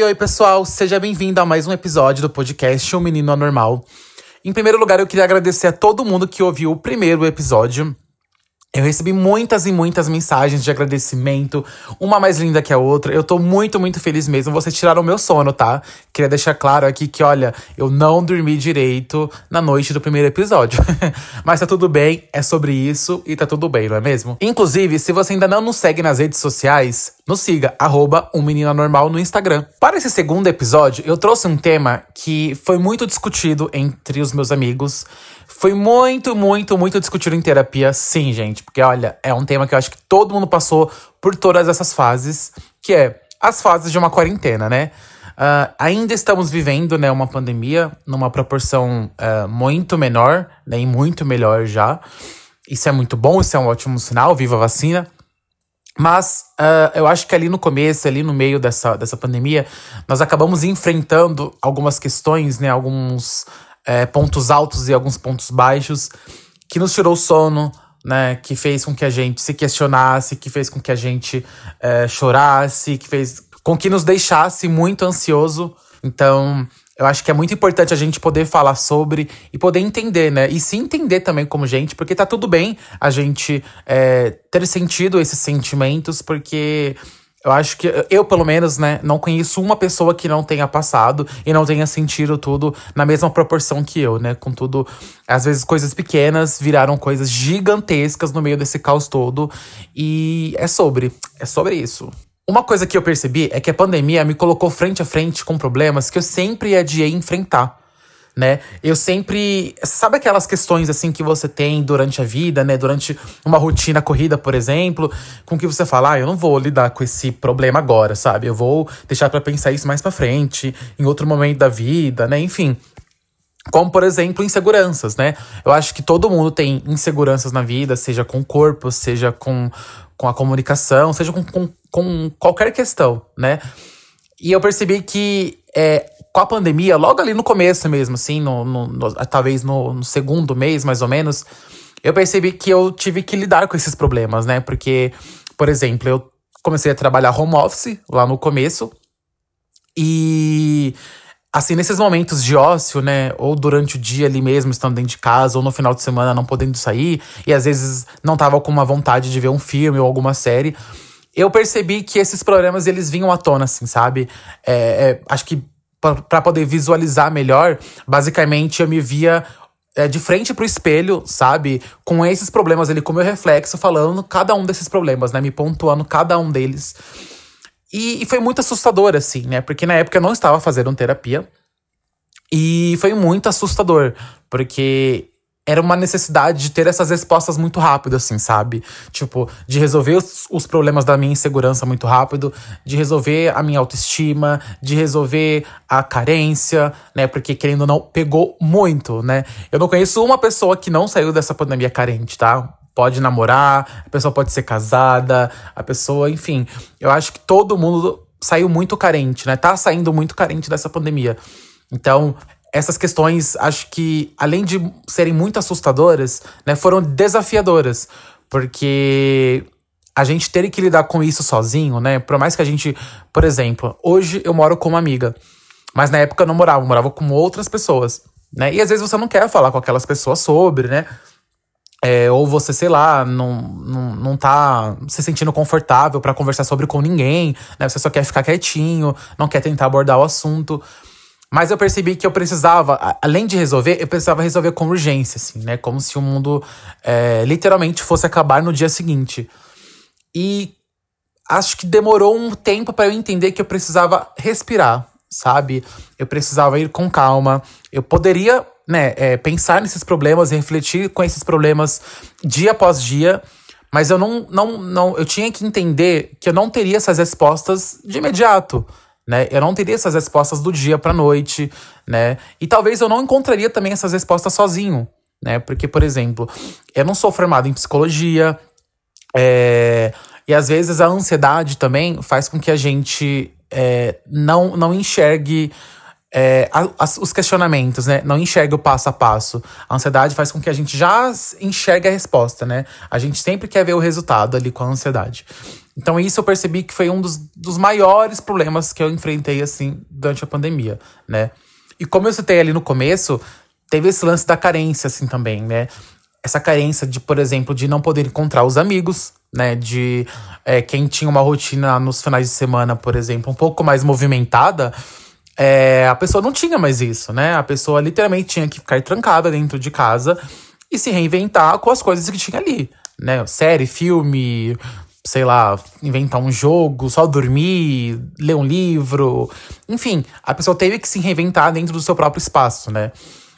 Oi, oi, pessoal! Seja bem-vindo a mais um episódio do podcast O Menino Anormal. Em primeiro lugar, eu queria agradecer a todo mundo que ouviu o primeiro episódio. Eu recebi muitas e muitas mensagens de agradecimento, uma mais linda que a outra. Eu tô muito, muito feliz mesmo. Vocês tiraram o meu sono, tá? Queria deixar claro aqui que, olha, eu não dormi direito na noite do primeiro episódio. Mas tá tudo bem, é sobre isso e tá tudo bem, não é mesmo? Inclusive, se você ainda não nos segue nas redes sociais, nos siga, arroba um normal no Instagram. Para esse segundo episódio, eu trouxe um tema que foi muito discutido entre os meus amigos. Foi muito, muito, muito discutido em terapia, sim, gente. Porque, olha, é um tema que eu acho que todo mundo passou por todas essas fases, que é as fases de uma quarentena, né? Uh, ainda estamos vivendo né, uma pandemia numa proporção uh, muito menor, né, e muito melhor já. Isso é muito bom, isso é um ótimo sinal, viva a vacina. Mas uh, eu acho que ali no começo, ali no meio dessa, dessa pandemia, nós acabamos enfrentando algumas questões, né, alguns é, pontos altos e alguns pontos baixos, que nos tirou o sono, né? Que fez com que a gente se questionasse, que fez com que a gente é, chorasse, que fez com que nos deixasse muito ansioso. Então, eu acho que é muito importante a gente poder falar sobre e poder entender, né? E se entender também como gente, porque tá tudo bem a gente é, ter sentido esses sentimentos, porque eu acho que eu, pelo menos, né, não conheço uma pessoa que não tenha passado e não tenha sentido tudo na mesma proporção que eu, né? Contudo, às vezes coisas pequenas viraram coisas gigantescas no meio desse caos todo. E é sobre, é sobre isso. Uma coisa que eu percebi é que a pandemia me colocou frente a frente com problemas que eu sempre adiei enfrentar né? Eu sempre. Sabe aquelas questões assim que você tem durante a vida, né? Durante uma rotina corrida, por exemplo, com que você fala, ah, eu não vou lidar com esse problema agora, sabe? Eu vou deixar para pensar isso mais para frente, em outro momento da vida, né? Enfim. Como, por exemplo, inseguranças, né? Eu acho que todo mundo tem inseguranças na vida, seja com o corpo, seja com, com a comunicação, seja com, com, com qualquer questão, né? E eu percebi que é, com a pandemia, logo ali no começo mesmo, assim, no, no, no talvez no, no, segundo mês, mais ou menos, eu percebi que eu tive que lidar com esses problemas, né? Porque, por exemplo, eu comecei a trabalhar home office lá no começo. E assim, nesses momentos de ócio, né, ou durante o dia ali mesmo, estando dentro de casa, ou no final de semana não podendo sair, e às vezes não tava com uma vontade de ver um filme ou alguma série, eu percebi que esses problemas eles vinham à tona, assim, sabe? É, é, acho que para poder visualizar melhor, basicamente eu me via é, de frente pro espelho, sabe? Com esses problemas ali, com meu reflexo, falando cada um desses problemas, né? Me pontuando cada um deles. E, e foi muito assustador, assim, né? Porque na época eu não estava fazendo terapia. E foi muito assustador, porque era uma necessidade de ter essas respostas muito rápido, assim, sabe? Tipo, de resolver os, os, problemas da minha insegurança muito rápido, de resolver a minha autoestima, de resolver a carência, né? Porque, querendo ou não, pegou muito, né? Eu não conheço uma pessoa que não saiu dessa pandemia carente, tá? Pode namorar, a pessoa pode ser casada, a pessoa, enfim. Eu acho que todo mundo saiu muito carente, né? Tá saindo muito carente dessa pandemia. Então, essas questões, acho que, além de serem muito assustadoras, né, foram desafiadoras. Porque a gente ter que lidar com isso sozinho, né? Por mais que a gente. Por exemplo, hoje eu moro com uma amiga. Mas na época eu não morava, eu morava com outras pessoas. Né? E às vezes você não quer falar com aquelas pessoas sobre, né? É, ou você, sei lá, não, não, não tá se sentindo confortável para conversar sobre com ninguém, né? Você só quer ficar quietinho, não quer tentar abordar o assunto. Mas eu percebi que eu precisava, além de resolver, eu precisava resolver com urgência, assim, né? Como se o mundo é, literalmente fosse acabar no dia seguinte. E acho que demorou um tempo para eu entender que eu precisava respirar, sabe? Eu precisava ir com calma. Eu poderia, né, é, pensar nesses problemas, refletir com esses problemas dia após dia. Mas eu não, não, não, eu tinha que entender que eu não teria essas respostas de imediato né? Eu não teria essas respostas do dia para noite, né? E talvez eu não encontraria também essas respostas sozinho, né? Porque, por exemplo, eu não sou formado em psicologia, é, e às vezes a ansiedade também faz com que a gente é, não, não enxergue é, os questionamentos, né? Não enxergue o passo a passo. A ansiedade faz com que a gente já enxergue a resposta, né? A gente sempre quer ver o resultado ali com a ansiedade. Então isso eu percebi que foi um dos, dos maiores problemas que eu enfrentei, assim, durante a pandemia, né? E como eu citei ali no começo, teve esse lance da carência, assim, também, né? Essa carência de, por exemplo, de não poder encontrar os amigos, né? De é, quem tinha uma rotina nos finais de semana, por exemplo, um pouco mais movimentada, é, a pessoa não tinha mais isso, né? A pessoa literalmente tinha que ficar trancada dentro de casa e se reinventar com as coisas que tinha ali, né? Série, filme, sei lá, inventar um jogo, só dormir, ler um livro. Enfim, a pessoa teve que se reinventar dentro do seu próprio espaço, né?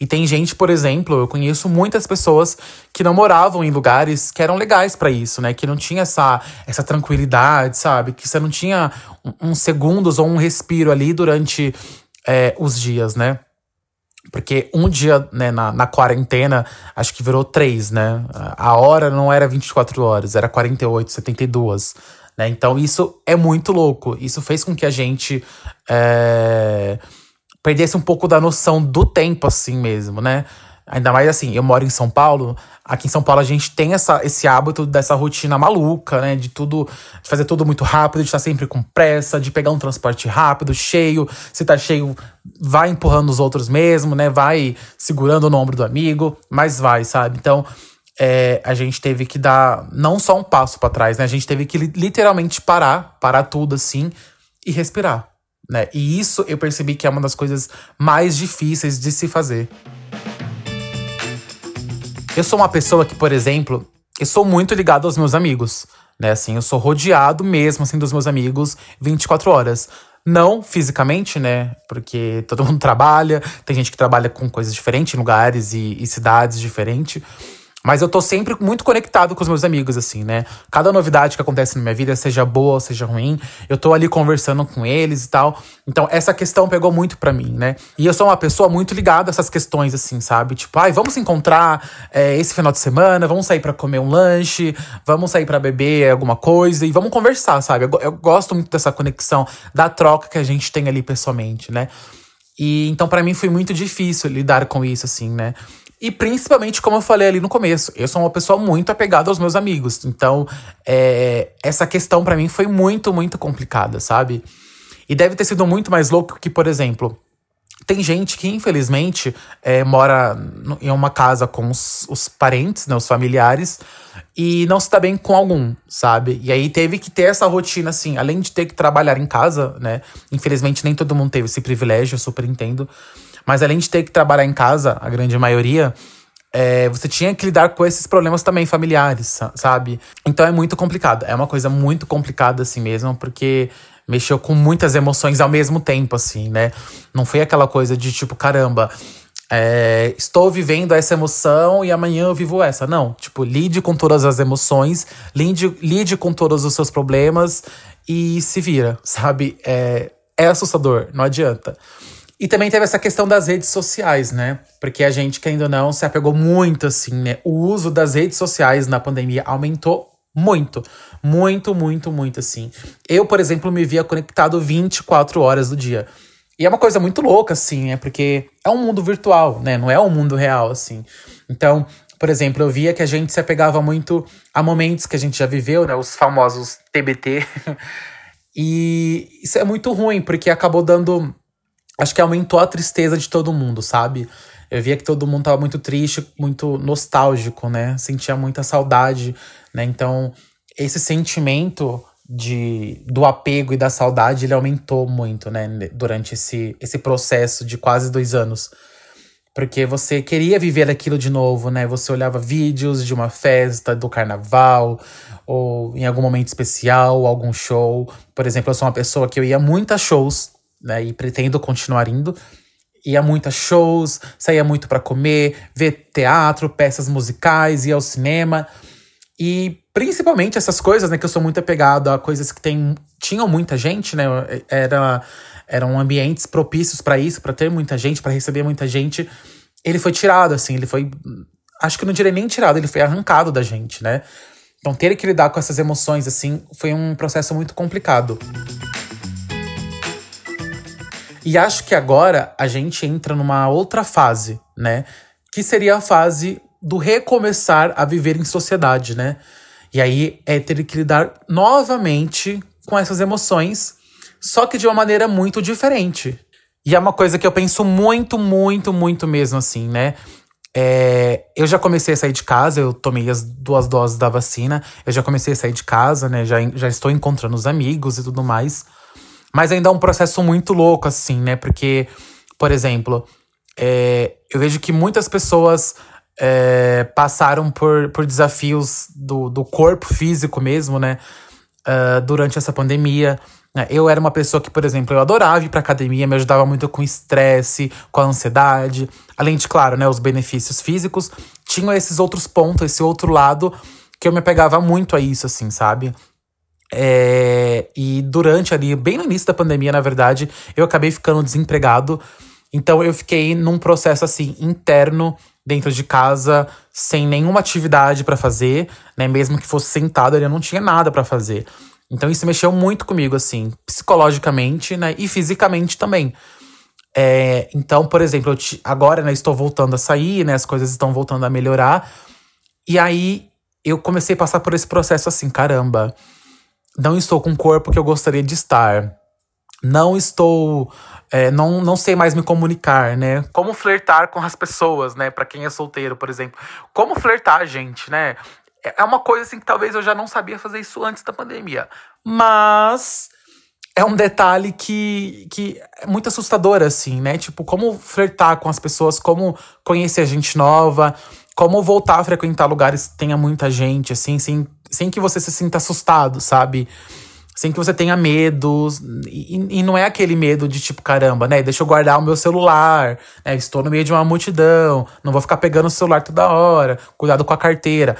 E tem gente, por exemplo, eu conheço muitas pessoas que não moravam em lugares que eram legais para isso, né? Que não tinha essa, essa tranquilidade, sabe? Que você não tinha uns segundos ou um respiro ali durante é, os dias, né? Porque um dia, né, na, na quarentena, acho que virou três, né? A hora não era 24 horas, era 48, 72. Né? Então isso é muito louco. Isso fez com que a gente é, perdesse um pouco da noção do tempo, assim mesmo, né? Ainda mais assim, eu moro em São Paulo. Aqui em São Paulo a gente tem essa, esse hábito dessa rotina maluca, né? De tudo, de fazer tudo muito rápido, de estar sempre com pressa, de pegar um transporte rápido, cheio. Se tá cheio, vai empurrando os outros mesmo, né? Vai segurando no ombro do amigo, mas vai, sabe? Então, é, a gente teve que dar não só um passo para trás, né? A gente teve que literalmente parar, parar tudo assim e respirar, né? E isso eu percebi que é uma das coisas mais difíceis de se fazer. Eu sou uma pessoa que, por exemplo, eu sou muito ligado aos meus amigos, né? Assim, eu sou rodeado mesmo assim dos meus amigos 24 horas. Não fisicamente, né? Porque todo mundo trabalha, tem gente que trabalha com coisas diferentes, lugares e, e cidades diferentes. Mas eu tô sempre muito conectado com os meus amigos, assim, né? Cada novidade que acontece na minha vida, seja boa ou seja ruim, eu tô ali conversando com eles e tal. Então, essa questão pegou muito para mim, né? E eu sou uma pessoa muito ligada a essas questões, assim, sabe? Tipo, ai, vamos se encontrar é, esse final de semana, vamos sair para comer um lanche, vamos sair para beber alguma coisa e vamos conversar, sabe? Eu, eu gosto muito dessa conexão, da troca que a gente tem ali pessoalmente, né? E então, para mim, foi muito difícil lidar com isso, assim, né? E principalmente, como eu falei ali no começo, eu sou uma pessoa muito apegada aos meus amigos. Então, é, essa questão para mim foi muito, muito complicada, sabe? E deve ter sido muito mais louco que, por exemplo, tem gente que, infelizmente, é, mora em uma casa com os, os, parentes, né, os familiares, e não se dá bem com algum, sabe? E aí teve que ter essa rotina, assim, além de ter que trabalhar em casa, né? Infelizmente, nem todo mundo teve esse privilégio, eu super entendo. Mas além de ter que trabalhar em casa, a grande maioria, é, você tinha que lidar com esses problemas também familiares, sabe? Então é muito complicado. É uma coisa muito complicada assim mesmo, porque mexeu com muitas emoções ao mesmo tempo, assim, né? Não foi aquela coisa de tipo, caramba. É, estou vivendo essa emoção e amanhã eu vivo essa. Não, tipo, lide com todas as emoções, lide, lide com todos os seus problemas e se vira, sabe? É, é assustador, não adianta. E também teve essa questão das redes sociais, né? Porque a gente, querendo ou não, se apegou muito, assim, né? O uso das redes sociais na pandemia aumentou muito. Muito, muito, muito, assim. Eu, por exemplo, me via conectado 24 horas do dia. E é uma coisa muito louca, assim, né? Porque é um mundo virtual, né? Não é um mundo real, assim. Então, por exemplo, eu via que a gente se apegava muito a momentos que a gente já viveu, né? Os famosos TBT. e isso é muito ruim, porque acabou dando acho que aumentou a tristeza de todo mundo, sabe? Eu via que todo mundo tava muito triste, muito nostálgico, né? Sentia muita saudade, né? Então, esse sentimento de do apego e da saudade, ele aumentou muito, né? Durante esse, esse processo de quase dois anos. Porque você queria viver aquilo de novo, né? Você olhava vídeos de uma festa, do carnaval, ou em algum momento especial, algum show. Por exemplo, eu sou uma pessoa que eu ia muito a shows né? E pretendo continuar indo. Ia muito a shows, saía muito para comer, ver teatro, peças musicais, ia ao cinema. E principalmente essas coisas, né, que eu sou muito apegado a coisas que tem, tinham muita gente, né? Era, eram ambientes propícios para isso, para ter muita gente, para receber muita gente. Ele foi tirado, assim, ele foi. Acho que não direi nem tirado, ele foi arrancado da gente, né? Então, ter que lidar com essas emoções, assim, foi um processo muito complicado. E acho que agora a gente entra numa outra fase, né? Que seria a fase do recomeçar a viver em sociedade, né? E aí é ter que lidar novamente com essas emoções, só que de uma maneira muito diferente. E é uma coisa que eu penso muito, muito, muito mesmo assim, né? É, eu já comecei a sair de casa, eu tomei as duas doses da vacina, eu já comecei a sair de casa, né? Já, já estou encontrando os amigos e tudo mais. Mas ainda é um processo muito louco, assim, né? Porque, por exemplo, é, eu vejo que muitas pessoas é, passaram por, por desafios do, do corpo físico mesmo, né? Uh, durante essa pandemia. Né? Eu era uma pessoa que, por exemplo, eu adorava ir pra academia, me ajudava muito com estresse, com a ansiedade. Além de, claro, né, os benefícios físicos, tinham esses outros pontos, esse outro lado que eu me pegava muito a isso, assim, sabe? É, e durante ali, bem no início da pandemia, na verdade, eu acabei ficando desempregado. Então eu fiquei num processo assim interno dentro de casa, sem nenhuma atividade para fazer, né? Mesmo que fosse sentado, eu não tinha nada para fazer. Então isso mexeu muito comigo, assim, psicologicamente, né? E fisicamente também. É, então, por exemplo, eu te, agora né, estou voltando a sair, né? As coisas estão voltando a melhorar. E aí eu comecei a passar por esse processo assim, caramba, não estou com o corpo que eu gostaria de estar. Não estou. É, não, não sei mais me comunicar, né? Como flertar com as pessoas, né? Para quem é solteiro, por exemplo. Como flertar, gente, né? É, é uma coisa assim que talvez eu já não sabia fazer isso antes da pandemia. Mas é um detalhe que, que é muito assustador, assim, né? Tipo, como flertar com as pessoas, como conhecer gente nova, como voltar a frequentar lugares que tenha muita gente, assim, sem, sem que você se sinta assustado, sabe? Sem que você tenha medo. E, e, não é aquele medo de tipo, caramba, né? Deixa eu guardar o meu celular, né? Estou no meio de uma multidão, não vou ficar pegando o celular toda hora, cuidado com a carteira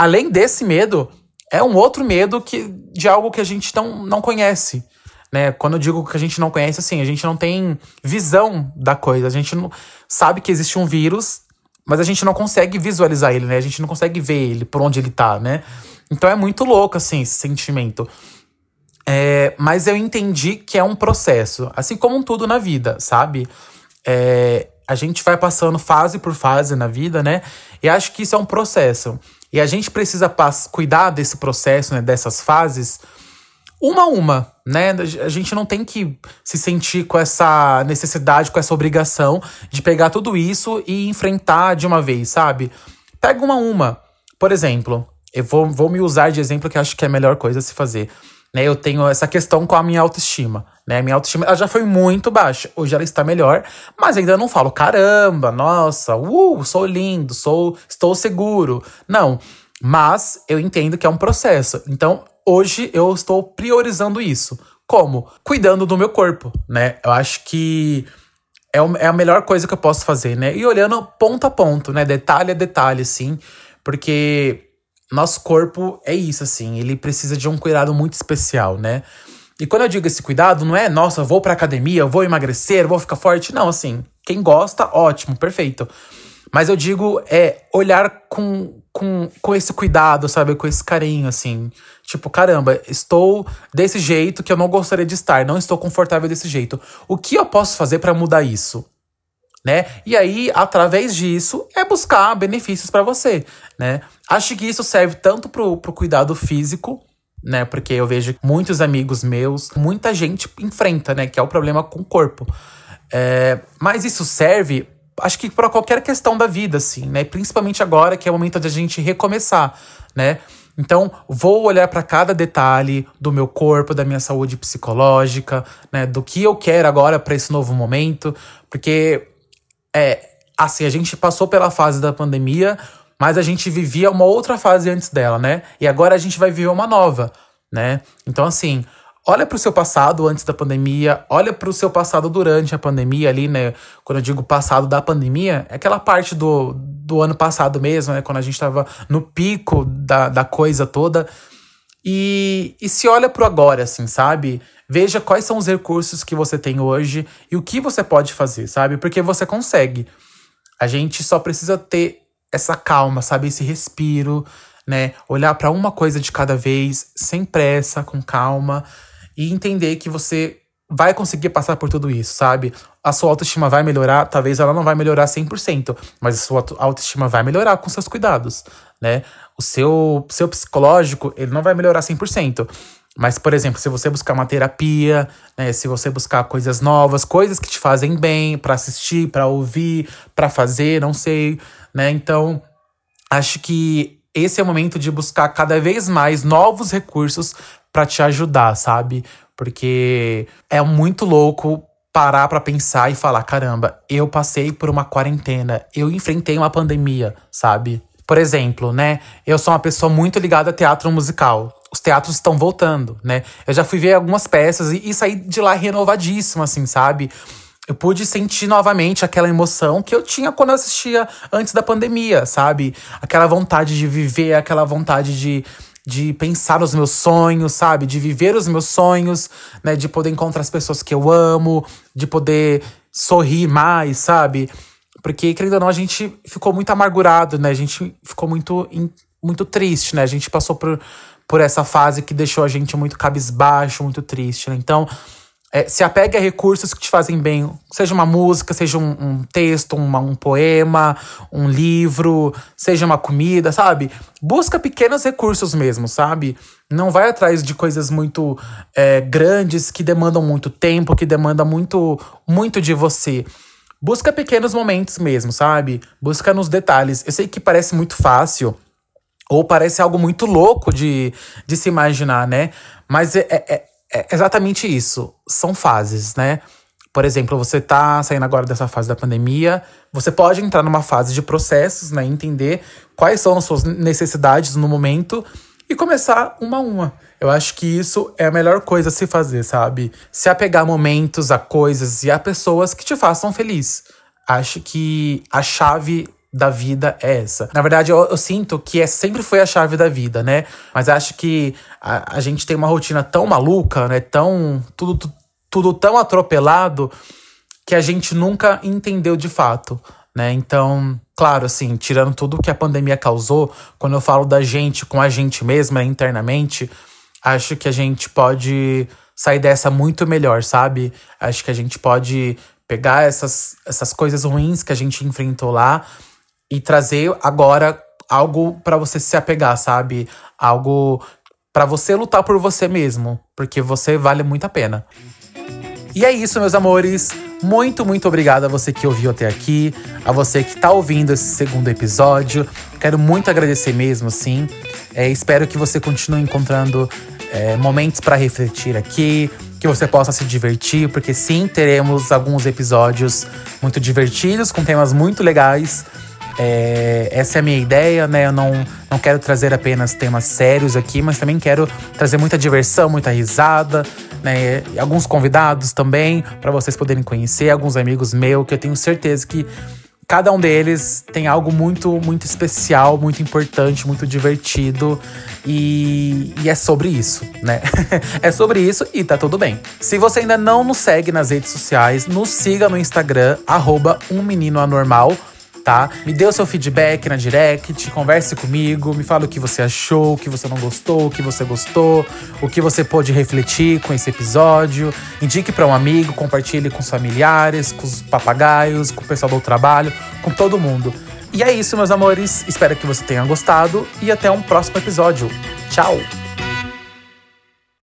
além desse medo, é um outro medo que, de algo que a gente não, não conhece. Né? Quando eu digo que a gente não conhece, assim, a gente não tem visão da coisa. A gente não sabe que existe um vírus, mas a gente não consegue visualizar ele, né? A gente não consegue ver ele, por onde ele tá, né? Então é muito louco, assim, esse sentimento. É, mas eu entendi que é um processo, assim como tudo na vida, sabe? É, a gente vai passando fase por fase na vida, né? E acho que isso é um processo. E a gente precisa cuidar desse processo, né, dessas fases, uma a uma, né? A gente não tem que se sentir com essa necessidade, com essa obrigação de pegar tudo isso e enfrentar de uma vez, sabe? Pega uma a uma. Por exemplo, eu vou, vou me usar de exemplo que acho que é a melhor coisa a se fazer. Né, eu tenho essa questão com a minha autoestima. Né? Minha autoestima ela já foi muito baixa. Hoje ela está melhor, mas ainda não falo, caramba, nossa, uh, sou lindo, sou, estou seguro. Não. Mas eu entendo que é um processo. Então, hoje eu estou priorizando isso. Como? Cuidando do meu corpo, né? Eu acho que é, é a melhor coisa que eu posso fazer, né? E olhando ponto a ponto, né? Detalhe a detalhe, assim. Porque nosso corpo é isso, assim, ele precisa de um cuidado muito especial, né? E quando eu digo esse cuidado, não é, nossa, vou pra academia, vou emagrecer, vou ficar forte. Não, assim, quem gosta, ótimo, perfeito. Mas eu digo, é olhar com, com, com esse cuidado, sabe? Com esse carinho, assim. Tipo, caramba, estou desse jeito que eu não gostaria de estar, não estou confortável desse jeito. O que eu posso fazer para mudar isso? Né? E aí, através disso, é buscar benefícios para você, né? Acho que isso serve tanto pro, pro cuidado físico, né? Porque eu vejo muitos amigos meus, muita gente enfrenta, né? Que é o problema com o corpo. É, mas isso serve, acho que para qualquer questão da vida, assim, né? Principalmente agora que é o momento de a gente recomeçar, né? Então, vou olhar para cada detalhe do meu corpo, da minha saúde psicológica, né, do que eu quero agora para esse novo momento, porque é, assim, a gente passou pela fase da pandemia, mas a gente vivia uma outra fase antes dela, né? E agora a gente vai viver uma nova, né? Então, assim, olha para o seu passado antes da pandemia, olha para o seu passado durante a pandemia ali, né? Quando eu digo passado da pandemia, é aquela parte do, do ano passado mesmo, né? Quando a gente estava no pico da, da coisa toda. E, e se olha pro agora, assim, sabe? Veja quais são os recursos que você tem hoje e o que você pode fazer, sabe? Porque você consegue. A gente só precisa ter essa calma, sabe? Esse respiro, né? Olhar para uma coisa de cada vez, sem pressa, com calma e entender que você vai conseguir passar por tudo isso, sabe? A sua autoestima vai melhorar, talvez ela não vai melhorar 100%, mas a sua autoestima vai melhorar com seus cuidados, né? O seu, seu psicológico, ele não vai melhorar 100%. Mas, por exemplo, se você buscar uma terapia, né, se você buscar coisas novas, coisas que te fazem bem para assistir, para ouvir, para fazer, não sei, né? Então, acho que esse é o momento de buscar cada vez mais novos recursos para te ajudar, sabe? Porque é muito louco parar para pensar e falar: caramba, eu passei por uma quarentena, eu enfrentei uma pandemia, sabe? Por exemplo, né? Eu sou uma pessoa muito ligada a teatro musical. Os teatros estão voltando, né? Eu já fui ver algumas peças e, e saí de lá renovadíssimo, assim, sabe? Eu pude sentir novamente aquela emoção que eu tinha quando eu assistia antes da pandemia, sabe? Aquela vontade de viver, aquela vontade de de pensar nos meus sonhos, sabe? De viver os meus sonhos, né? De poder encontrar as pessoas que eu amo, de poder sorrir mais, sabe? Porque, querendo ou não, a gente ficou muito amargurado, né? A gente ficou muito, muito triste, né? A gente passou por, por essa fase que deixou a gente muito cabisbaixo, muito triste, né? Então, é, se apegue a recursos que te fazem bem, seja uma música, seja um, um texto, uma, um poema, um livro, seja uma comida, sabe? Busca pequenos recursos mesmo, sabe? Não vai atrás de coisas muito é, grandes que demandam muito tempo, que demandam muito, muito de você. Busca pequenos momentos mesmo, sabe? Busca nos detalhes. Eu sei que parece muito fácil, ou parece algo muito louco de, de se imaginar, né? Mas é, é, é exatamente isso. São fases, né? Por exemplo, você tá saindo agora dessa fase da pandemia, você pode entrar numa fase de processos, né? Entender quais são as suas necessidades no momento e começar uma a uma. Eu acho que isso é a melhor coisa a se fazer, sabe? Se apegar a momentos, a coisas e a pessoas que te façam feliz. Acho que a chave da vida é essa. Na verdade, eu, eu, sinto que é, sempre foi a chave da vida, né? Mas acho que a, a gente tem uma rotina tão maluca, né? Tão. Tudo, tudo, tão atropelado que a gente nunca entendeu de fato, né? Então, claro, assim, tirando tudo que a pandemia causou, quando eu falo da gente com a gente mesma internamente, acho que a gente pode sair dessa muito melhor, sabe? Acho que a gente pode pegar essas, essas coisas ruins que a gente enfrentou lá e trazer agora algo para você se apegar, sabe? Algo para você lutar por você mesmo, porque você vale muito a pena. E é isso, meus amores. Muito, muito obrigado a você que ouviu até aqui, a você que tá ouvindo esse segundo episódio. Quero muito agradecer mesmo, sim. É, espero que você continue encontrando é, momentos para refletir aqui, que você possa se divertir, porque sim, teremos alguns episódios muito divertidos, com temas muito legais. É, essa é a minha ideia, né? Eu não, não quero trazer apenas temas sérios aqui, mas também quero trazer muita diversão, muita risada, né? Alguns convidados também, para vocês poderem conhecer, alguns amigos meus, que eu tenho certeza que cada um deles tem algo muito, muito especial, muito importante, muito divertido. E, e é sobre isso, né? é sobre isso e tá tudo bem. Se você ainda não nos segue nas redes sociais, nos siga no Instagram, arroba um menino anormal tá? Me dê o seu feedback na direct, converse comigo, me fala o que você achou, o que você não gostou, o que você gostou, o que você pôde refletir com esse episódio. Indique para um amigo, compartilhe com os familiares, com os papagaios, com o pessoal do trabalho, com todo mundo. E é isso, meus amores. Espero que você tenha gostado e até um próximo episódio. Tchau!